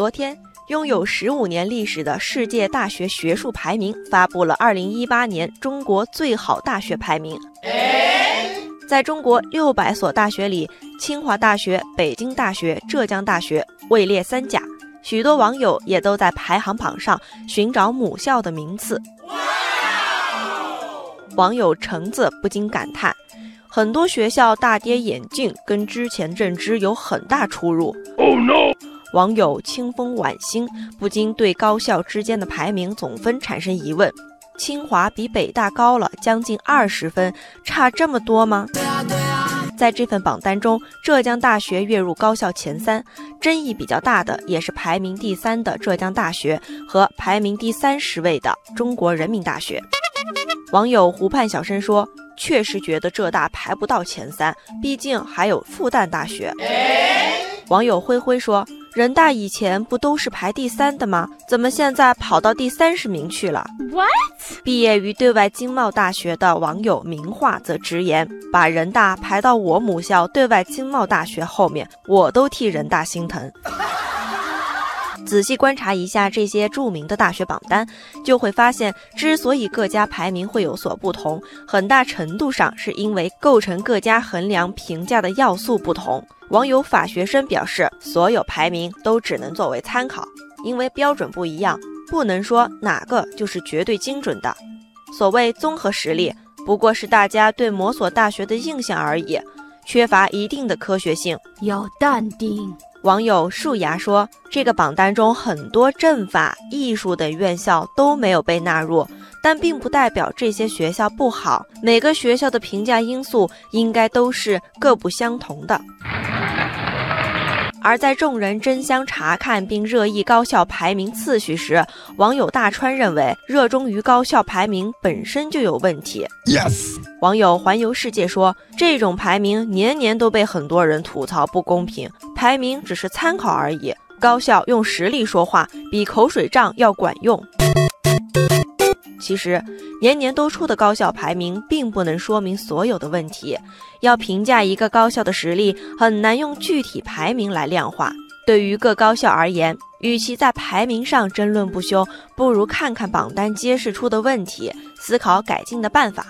昨天，拥有十五年历史的世界大学学术排名发布了二零一八年中国最好大学排名。在中国六百所大学里，清华大学、北京大学、浙江大学位列三甲。许多网友也都在排行榜上寻找母校的名次。网友橙子不禁感叹：很多学校大跌眼镜，跟之前认知有很大出入。Oh no. 网友清风晚星不禁对高校之间的排名总分产生疑问：清华比北大高了将近二十分，差这么多吗？在这份榜单中，浙江大学跃入高校前三，争议比较大的也是排名第三的浙江大学和排名第三十位的中国人民大学。网友湖畔小生说：“确实觉得浙大排不到前三，毕竟还有复旦大学。”网友灰灰说。人大以前不都是排第三的吗？怎么现在跑到第三十名去了？What？毕业于对外经贸大学的网友名画则直言，把人大排到我母校对外经贸大学后面，我都替人大心疼。仔细观察一下这些著名的大学榜单，就会发现，之所以各家排名会有所不同，很大程度上是因为构成各家衡量评价的要素不同。网友法学生表示，所有排名都只能作为参考，因为标准不一样，不能说哪个就是绝对精准的。所谓综合实力，不过是大家对某所大学的印象而已，缺乏一定的科学性。要淡定。网友树芽说：“这个榜单中很多政法、艺术等院校都没有被纳入，但并不代表这些学校不好。每个学校的评价因素应该都是各不相同的。”而在众人争相查看并热议高校排名次序时，网友大川认为，热衷于高校排名本身就有问题。Yes，网友环游世界说，这种排名年年都被很多人吐槽不公平，排名只是参考而已，高校用实力说话比口水仗要管用。其实，年年都出的高校排名并不能说明所有的问题。要评价一个高校的实力，很难用具体排名来量化。对于各高校而言，与其在排名上争论不休，不如看看榜单揭示出的问题，思考改进的办法。